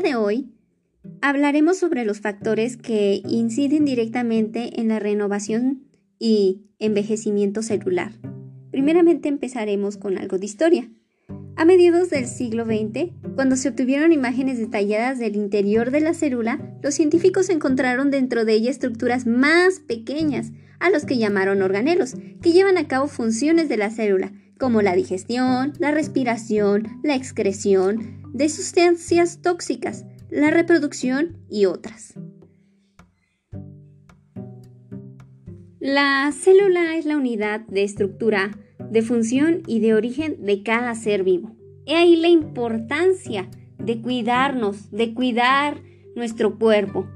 de hoy hablaremos sobre los factores que inciden directamente en la renovación y envejecimiento celular. Primeramente empezaremos con algo de historia. A mediados del siglo XX, cuando se obtuvieron imágenes detalladas del interior de la célula, los científicos encontraron dentro de ella estructuras más pequeñas, a los que llamaron organelos, que llevan a cabo funciones de la célula, como la digestión, la respiración, la excreción de sustancias tóxicas, la reproducción y otras. La célula es la unidad de estructura de función y de origen de cada ser vivo. He ahí la importancia de cuidarnos, de cuidar nuestro cuerpo.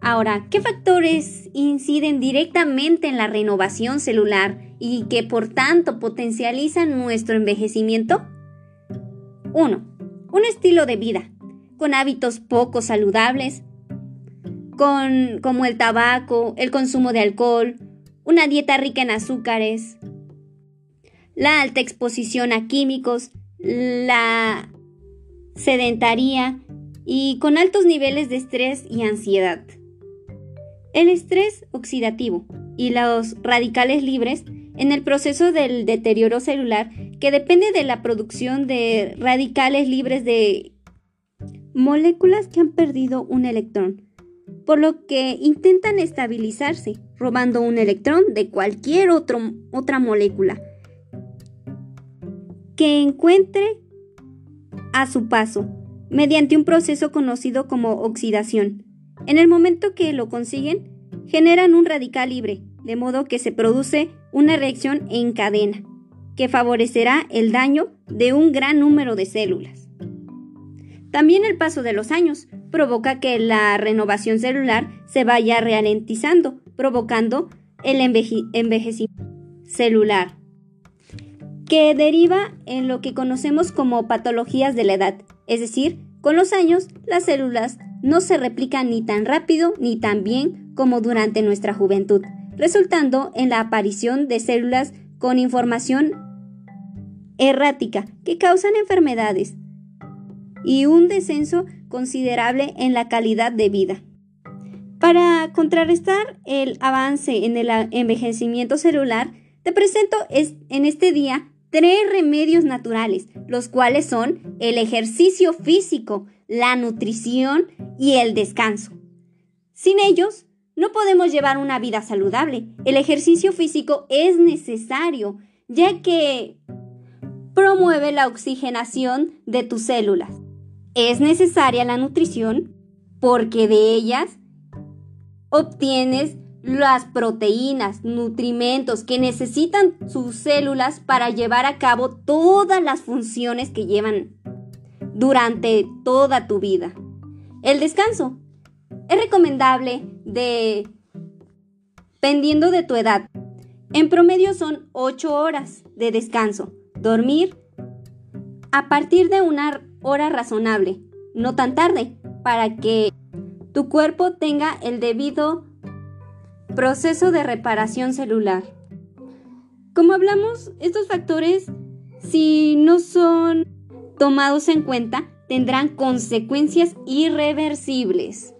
Ahora, ¿qué factores inciden directamente en la renovación celular y que por tanto potencializan nuestro envejecimiento? 1. Un estilo de vida, con hábitos poco saludables, con, como el tabaco, el consumo de alcohol, una dieta rica en azúcares, la alta exposición a químicos, la sedentaría y con altos niveles de estrés y ansiedad. El estrés oxidativo y los radicales libres en el proceso del deterioro celular que depende de la producción de radicales libres de moléculas que han perdido un electrón, por lo que intentan estabilizarse, robando un electrón de cualquier otra molécula que encuentre a su paso, mediante un proceso conocido como oxidación. En el momento que lo consiguen, generan un radical libre, de modo que se produce una reacción en cadena, que favorecerá el daño de un gran número de células. También el paso de los años provoca que la renovación celular se vaya ralentizando, provocando el envejecimiento celular que deriva en lo que conocemos como patologías de la edad, es decir, con los años las células no se replican ni tan rápido ni tan bien como durante nuestra juventud, resultando en la aparición de células con información errática que causan enfermedades y un descenso considerable en la calidad de vida. Para contrarrestar el avance en el envejecimiento celular, te presento en este día tres remedios naturales, los cuales son el ejercicio físico, la nutrición y el descanso. Sin ellos, no podemos llevar una vida saludable. El ejercicio físico es necesario, ya que promueve la oxigenación de tus células. Es necesaria la nutrición porque de ellas obtienes las proteínas, nutrimentos que necesitan sus células para llevar a cabo todas las funciones que llevan durante toda tu vida. El descanso es recomendable de dependiendo de tu edad. En promedio son 8 horas de descanso. Dormir a partir de una hora razonable, no tan tarde, para que tu cuerpo tenga el debido Proceso de reparación celular. Como hablamos, estos factores, si no son tomados en cuenta, tendrán consecuencias irreversibles.